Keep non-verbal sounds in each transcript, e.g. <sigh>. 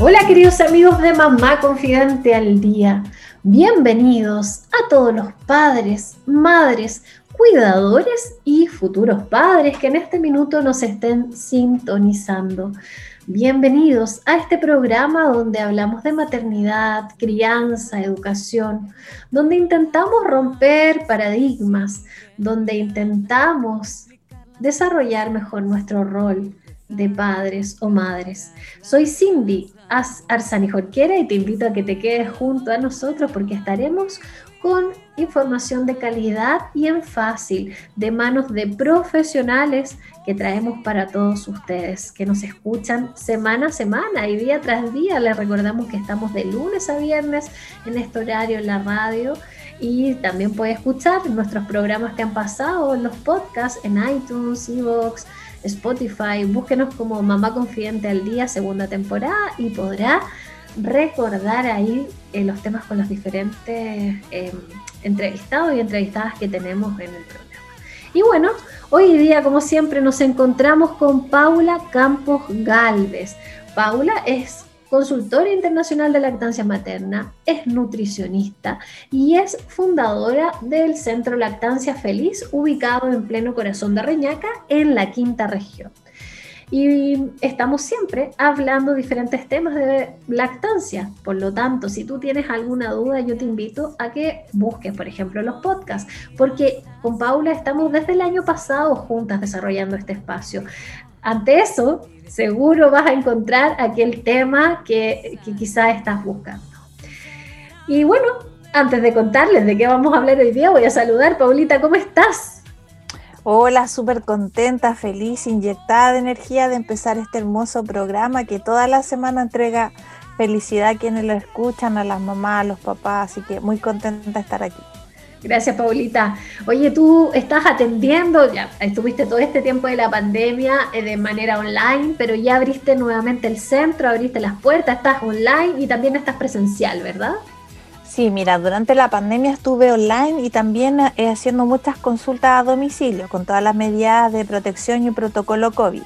Hola queridos amigos de Mamá Confidente al Día. Bienvenidos a todos los padres, madres, cuidadores y futuros padres que en este minuto nos estén sintonizando. Bienvenidos a este programa donde hablamos de maternidad, crianza, educación, donde intentamos romper paradigmas, donde intentamos desarrollar mejor nuestro rol de padres o madres. Soy Cindy Arzani Jorquera y te invito a que te quedes junto a nosotros porque estaremos con información de calidad y en fácil, de manos de profesionales que traemos para todos ustedes, que nos escuchan semana a semana y día tras día. Les recordamos que estamos de lunes a viernes en este horario en la radio y también puede escuchar nuestros programas que han pasado los podcasts en iTunes, Evox, Spotify, búsquenos como Mamá Confidente al Día, segunda temporada, y podrá recordar ahí eh, los temas con los diferentes em, entrevistados y entrevistadas que tenemos en el programa. Y bueno, hoy día, como siempre, nos encontramos con Paula Campos Galvez. Paula es consultora internacional de lactancia materna, es nutricionista y es fundadora del Centro Lactancia Feliz, ubicado en pleno corazón de Reñaca, en la quinta región. Y estamos siempre hablando diferentes temas de lactancia. Por lo tanto, si tú tienes alguna duda, yo te invito a que busques, por ejemplo, los podcasts, porque con Paula estamos desde el año pasado juntas desarrollando este espacio. Ante eso, seguro vas a encontrar aquel tema que, quizás estás buscando. Y bueno, antes de contarles de qué vamos a hablar hoy día, voy a saludar. Paulita, ¿cómo estás? Hola, súper contenta, feliz, inyectada de energía de empezar este hermoso programa que toda la semana entrega felicidad a quienes lo escuchan, a las mamás, a los papás, así que muy contenta de estar aquí. Gracias, Paulita. Oye, tú estás atendiendo, ya estuviste todo este tiempo de la pandemia eh, de manera online, pero ya abriste nuevamente el centro, abriste las puertas, estás online y también estás presencial, ¿verdad? Sí, mira, durante la pandemia estuve online y también eh, haciendo muchas consultas a domicilio con todas las medidas de protección y protocolo COVID.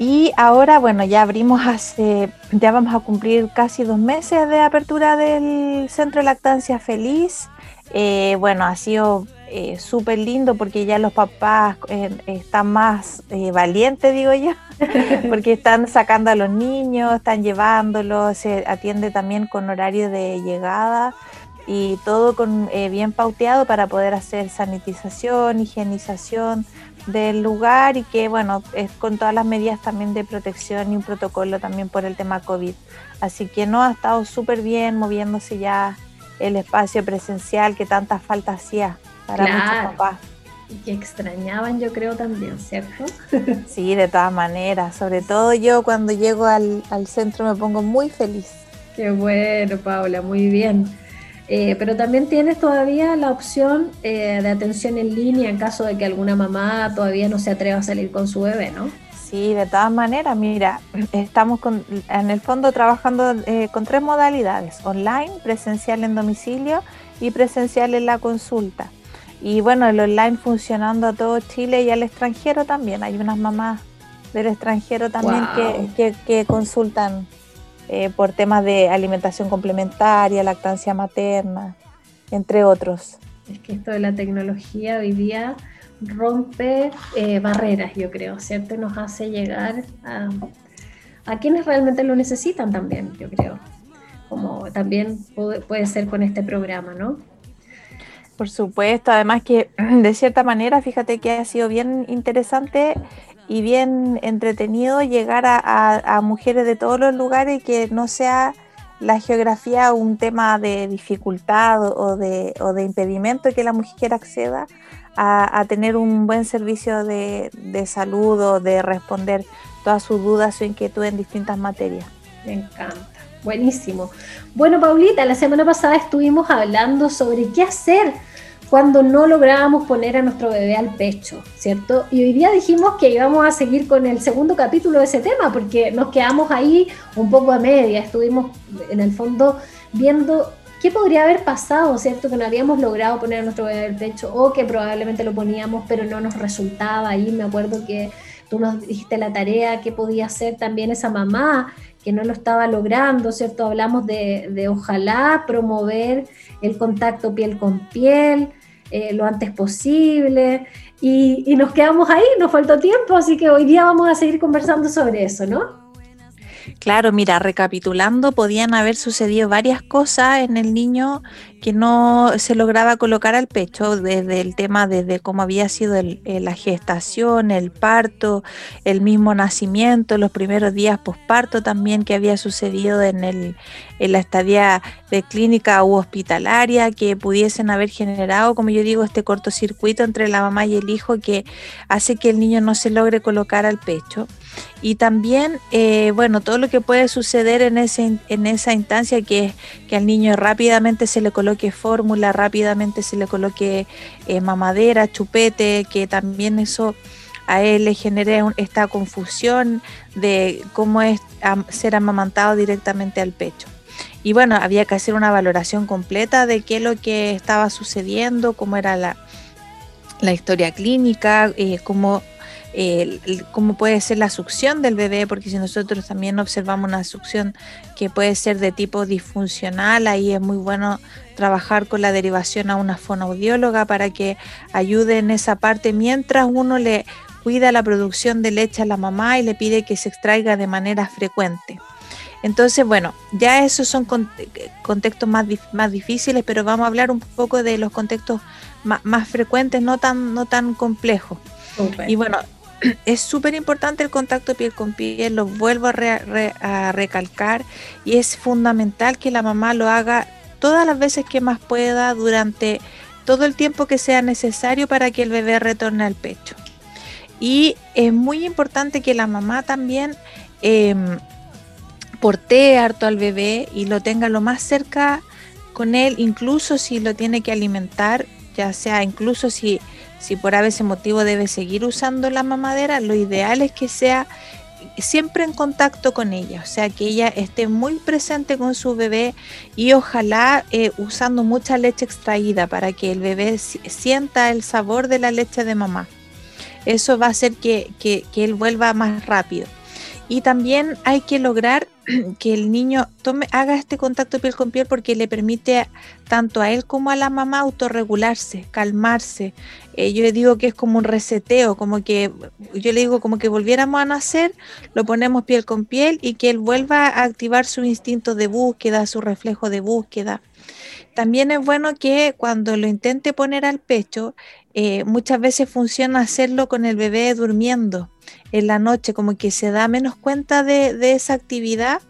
Y ahora, bueno, ya abrimos hace, ya vamos a cumplir casi dos meses de apertura del Centro de Lactancia Feliz. Eh, bueno, ha sido eh, súper lindo porque ya los papás eh, están más valientes, digo yo, <laughs> porque están sacando a los niños, están llevándolos, se atiende también con horario de llegada y todo con bien pauteado para poder hacer sanitización, higienización del lugar y que bueno, es con todas las medidas también de protección y un protocolo también por el tema COVID. Así que no ha estado súper bien moviéndose ya el espacio presencial que tanta falta hacía para muchos papás. Y que extrañaban, yo creo también, ¿cierto? <laughs> sí, de todas maneras. Sobre todo yo cuando llego al, centro me pongo muy feliz. Qué bueno, Paula, muy bien. Eh, pero también tienes todavía la opción eh, de atención en línea en caso de que alguna mamá todavía no se atreva a salir con su bebé, ¿no? Sí, de todas maneras, mira, estamos en el fondo trabajando eh, con tres modalidades, online, presencial en domicilio y presencial en la consulta. Y bueno, el online funcionando a todo Chile y al extranjero también. Hay unas mamás del extranjero también que, consultan eh, por temas de alimentación complementaria, lactancia materna, entre otros. Es que esto de la tecnología hoy día rompe eh, barreras, yo creo, ¿cierto? Nos hace llegar a, a, quienes realmente lo necesitan también, yo creo, como también puede, ser con este programa, ¿no? Por supuesto, además que <clears throat> de cierta manera, fíjate que ha sido bien interesante y bien entretenido llegar a, a, mujeres de todos los lugares que no sea la geografía un tema de dificultad o de, o de impedimento que la mujer acceda a, tener un buen servicio de, de salud o de responder todas sus dudas o inquietudes en distintas materias. Me encanta. Buenísimo. Bueno, Paulita, la semana pasada estuvimos hablando sobre qué hacer cuando no lográbamos poner a nuestro bebé al pecho, ¿cierto? Y hoy día dijimos que íbamos a seguir con el segundo capítulo de ese tema, porque nos quedamos ahí un poco a media, estuvimos en el fondo viendo qué podría haber pasado, ¿cierto? Que no habíamos logrado poner a nuestro bebé al pecho o que probablemente lo poníamos pero no nos resultaba. Ahí me acuerdo que tú nos dijiste la tarea, qué podía hacer también esa mamá que no lo estaba logrando, ¿cierto? Hablamos de, ojalá promover el contacto piel con piel eh, lo antes posible y, y nos quedamos ahí, nos faltó tiempo, así que hoy día vamos a seguir conversando sobre eso, ¿no? Claro, mira, recapitulando, podían haber sucedido varias cosas en el niño que no se lograba colocar al pecho, desde el tema, desde cómo había sido eh, la gestación, el parto, el mismo nacimiento, los primeros días posparto también que había sucedido en, el, en la estadía de clínica u hospitalaria, que pudiesen haber generado, como yo digo, este cortocircuito entre la mamá y el hijo que hace que el niño no se logre colocar al pecho. Y también, eh, bueno, todo lo que puede suceder en, ese, en esa instancia, que que al niño rápidamente se le coloque fórmula, rápidamente se le coloque eh, mamadera, chupete, que también eso a él le genere esta confusión de cómo es ser amamantado directamente al pecho. Y bueno, había que hacer una valoración completa de qué es lo que estaba sucediendo, cómo era la, la historia clínica, eh, cómo cómo puede ser la succión del bebé, porque si nosotros también observamos una succión que puede ser de tipo disfuncional, ahí es muy bueno trabajar con la derivación a una fonoaudióloga para que ayude en esa parte mientras uno le cuida la producción de leche a la mamá y le pide que se extraiga de manera frecuente. Entonces, bueno, ya esos son contextos más, más difíciles, pero vamos a hablar un poco de los contextos más, frecuentes, no tan, no tan complejos. Y bueno, es súper importante el contacto piel con piel, lo vuelvo a, recalcar y es fundamental que la mamá lo haga todas las veces que más pueda durante todo el tiempo que sea necesario para que el bebé retorne al pecho. Y es muy importante que la mamá también eh, portee harto al bebé y lo tenga lo más cerca con él, incluso si lo tiene que alimentar, ya sea incluso si si por ese motivo debe seguir usando la mamadera, lo ideal es que sea siempre en contacto con ella, o sea, que ella esté muy presente con su bebé y ojalá eh, usando mucha leche extraída para que el bebé sienta el sabor de la leche de mamá. Eso va a hacer que, que él vuelva más rápido. Y también hay que lograr <clears throat> que el niño tome, haga este contacto piel con piel porque le permite tanto a él como a la mamá autorregularse, calmarse. Eh, yo le digo que es como un reseteo, como que yo le digo como que volviéramos a nacer, lo ponemos piel con piel y que él vuelva a activar su instinto de búsqueda, su reflejo de búsqueda. También es bueno que cuando lo intente poner al pecho, eh, muchas veces funciona hacerlo con el bebé durmiendo en la noche, como que se da menos cuenta de, esa actividad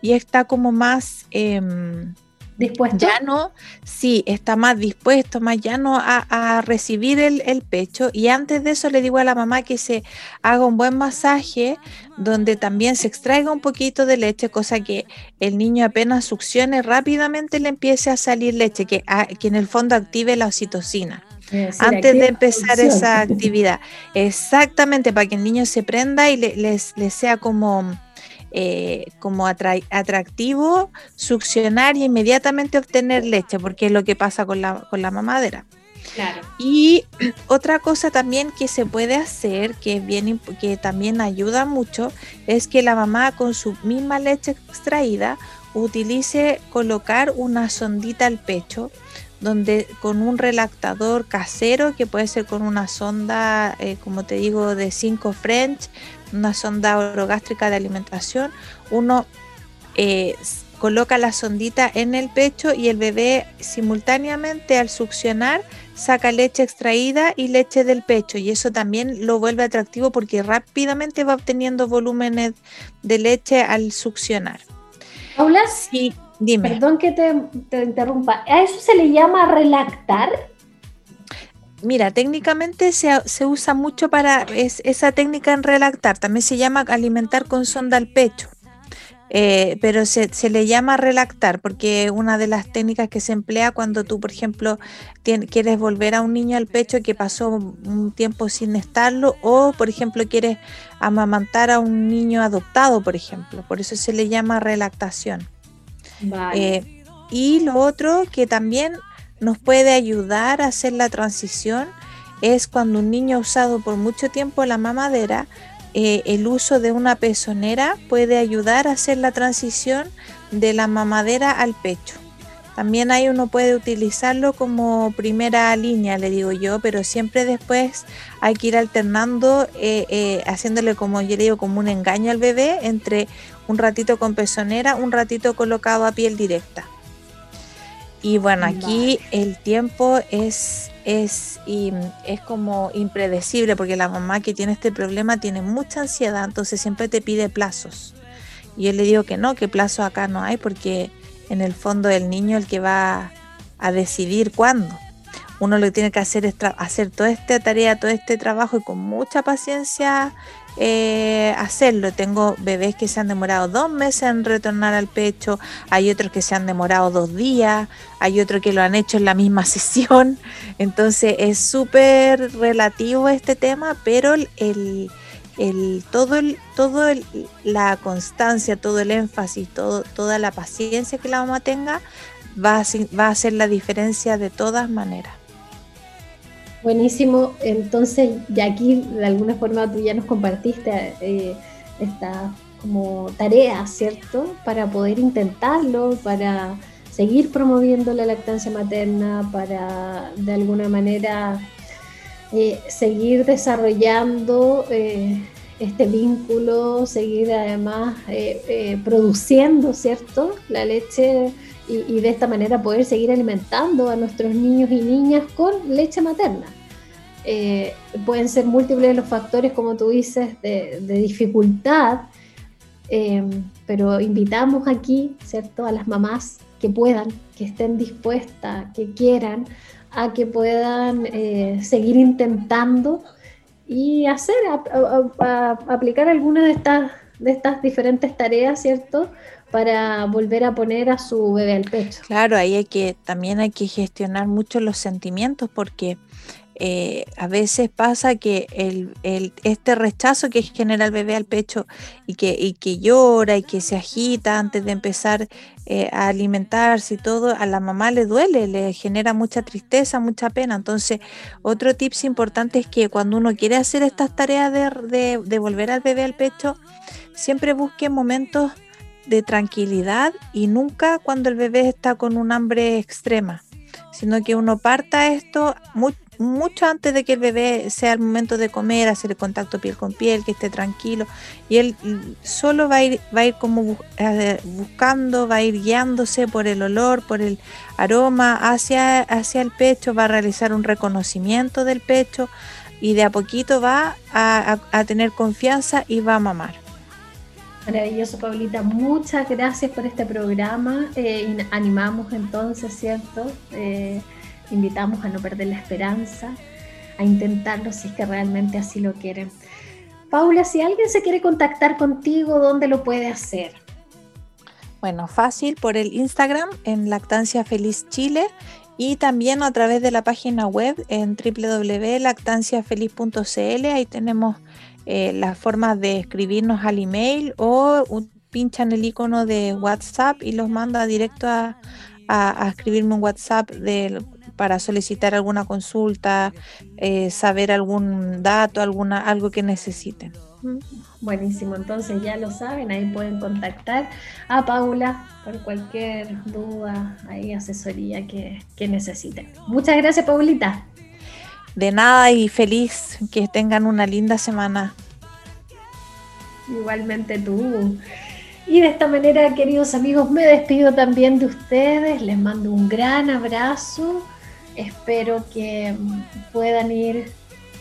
y está como más... Em, ¿Dispuesto? Ya no, sí, está más dispuesto, más ya no a, recibir el, el, pecho. Y antes de eso le digo a la mamá que se haga un buen masaje donde también se extraiga un poquito de leche, cosa que el niño apenas succione rápidamente le empiece a salir leche, que, que en el fondo active la oxitocina antes de empezar esa actividad. Exactamente, para que el niño se prenda y le, sea como, eh, como atractivo succionar y inmediatamente obtener leche, porque es lo que pasa con la, con la mamadera. Y <clears throat> otra cosa también que se puede hacer, que, es bien, que también ayuda mucho, es que la mamá con su misma leche extraída utilice colocar una sondita al pecho donde con un relactador casero, que puede ser con una sonda, eh, como te digo, de 5 French, una sonda orogástrica de alimentación, uno eh, coloca la sondita en el pecho y el bebé simultáneamente al succionar saca leche extraída y leche del pecho y eso también lo vuelve atractivo porque rápidamente va obteniendo volúmenes de leche al succionar. Paula, sí, Perdón que te, interrumpa. ¿A eso se le llama relactar? Mira, técnicamente se, usa mucho para esa técnica en relactar. También se llama alimentar con sonda al pecho. eh, pero se, le llama relactar porque una de las técnicas que se emplea cuando tú, por ejemplo, quieres volver a un niño al pecho que pasó un tiempo sin estarlo o, por ejemplo, quieres amamantar a un niño adoptado, por ejemplo. Por eso se le llama relactación. Eh, y lo otro que también nos puede ayudar a hacer la transición es cuando un niño ha usado por mucho tiempo la mamadera, eh, el uso de una pezonera puede ayudar a hacer la transición de la mamadera al pecho. También ahí uno puede utilizarlo como primera línea, le digo yo, pero siempre después hay que ir alternando, eh, eh, haciéndole como yo le digo, como un engaño al bebé entre un ratito con pezonera, un ratito colocado a piel directa. Y bueno, aquí el tiempo es, es, es como impredecible porque la mamá que tiene este problema tiene mucha ansiedad, entonces siempre te pide plazos. Y yo le digo que no, que plazo acá no hay porque en el fondo el niño el que va a decidir cuándo. Uno lo que tiene que hacer es hacer toda esta tarea, todo este trabajo y con mucha paciencia eh, hacerlo. Tengo bebés que se han demorado dos meses en retornar al pecho, hay otros que se han demorado dos días, hay otros que lo han hecho en la misma <laughs> sesión. Entonces es súper relativo este tema, pero el, el, todo, el, todo la constancia, todo el énfasis, todo, toda la paciencia que la mamá tenga va va a hacer la diferencia de todas maneras. Buenísimo, entonces ya aquí de alguna forma tú ya nos compartiste eh, esta como tarea, ¿cierto? Para poder intentarlo, para seguir promoviendo la lactancia materna, para de alguna manera eh, seguir desarrollando eh, este vínculo, seguir además produciendo, ¿cierto? La leche y, de esta manera poder seguir alimentando a nuestros niños y niñas con leche materna. Eh, pueden ser múltiples los factores, como tú dices, de, dificultad, eh, pero invitamos aquí, ¿cierto?, a las mamás que puedan, que estén dispuestas, que quieran, a que puedan eh, seguir intentando y hacer, aplicar algunas de estas, de estas diferentes tareas, ¿cierto? para volver a poner a su bebé al pecho. Claro, ahí hay que también hay que gestionar mucho los sentimientos porque eh, a veces pasa que este rechazo que genera el bebé al pecho y que, llora y que se agita antes de empezar eh, a alimentarse y todo, a la mamá le duele, le genera mucha tristeza, mucha pena. Entonces, otro tips importante es que cuando uno quiere hacer estas tareas de, de volver al bebé al pecho, siempre busque momentos de tranquilidad y nunca cuando el bebé está con un hambre extrema, sino que uno parta esto mucho antes de que el bebé sea el momento de comer, hacer el contacto piel con piel, que esté tranquilo y él solo va a ir, va a ir como eh, buscando, va a ir guiándose por el olor, por el aroma hacia, hacia el pecho, va a realizar un reconocimiento del pecho y de a poquito va a tener confianza y va a mamar. Maravilloso, Paulita. Muchas gracias por este programa. Eh, animamos entonces, ¿cierto? Eh, invitamos a no perder la esperanza, a intentarlo si es que realmente así lo quieren. Paula, si alguien se quiere contactar contigo, ¿dónde lo puede hacer? Bueno, fácil por el Instagram en Lactancia Feliz Chile y también a través de la página web en www.lactanciafeliz.cl. Ahí tenemos eh, las formas de escribirnos al email o pinchan el icono de WhatsApp y los manda directo a, escribirme un WhatsApp para solicitar alguna consulta, eh, saber algún dato, alguna, algo que necesiten. Buenísimo, entonces ya lo saben, ahí pueden contactar a Paula por cualquier duda, ahí asesoría que, que necesiten. Muchas gracias, Paulita. De nada y feliz que tengan una linda semana. Igualmente tú. Y de esta manera, queridos amigos, me despido también de ustedes. Les mando un gran abrazo. Espero que puedan ir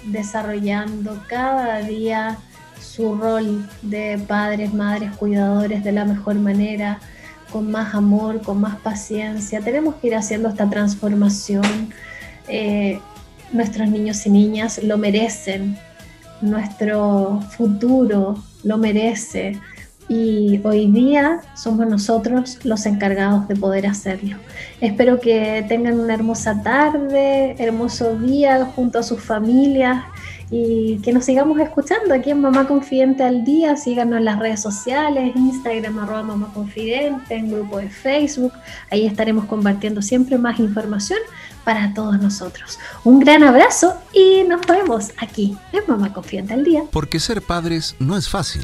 desarrollando cada día su rol de padres, madres, cuidadores de la mejor manera, con más amor, con más paciencia. Tenemos que ir haciendo esta transformación. Eh, nuestros niños y niñas lo merecen, nuestro futuro lo merece, y hoy día somos nosotros los encargados de poder hacerlo. Espero que tengan una hermosa tarde, hermoso día junto a sus familias y que nos sigamos escuchando aquí en Mamá Confidente al Día. Síganos en las redes sociales, Instagram arroba Mamá Confidente, en grupo de Facebook. Ahí estaremos compartiendo siempre más información para todos nosotros. Un gran abrazo y nos vemos aquí en Mamá Confidente al Día. Porque ser padres no es fácil.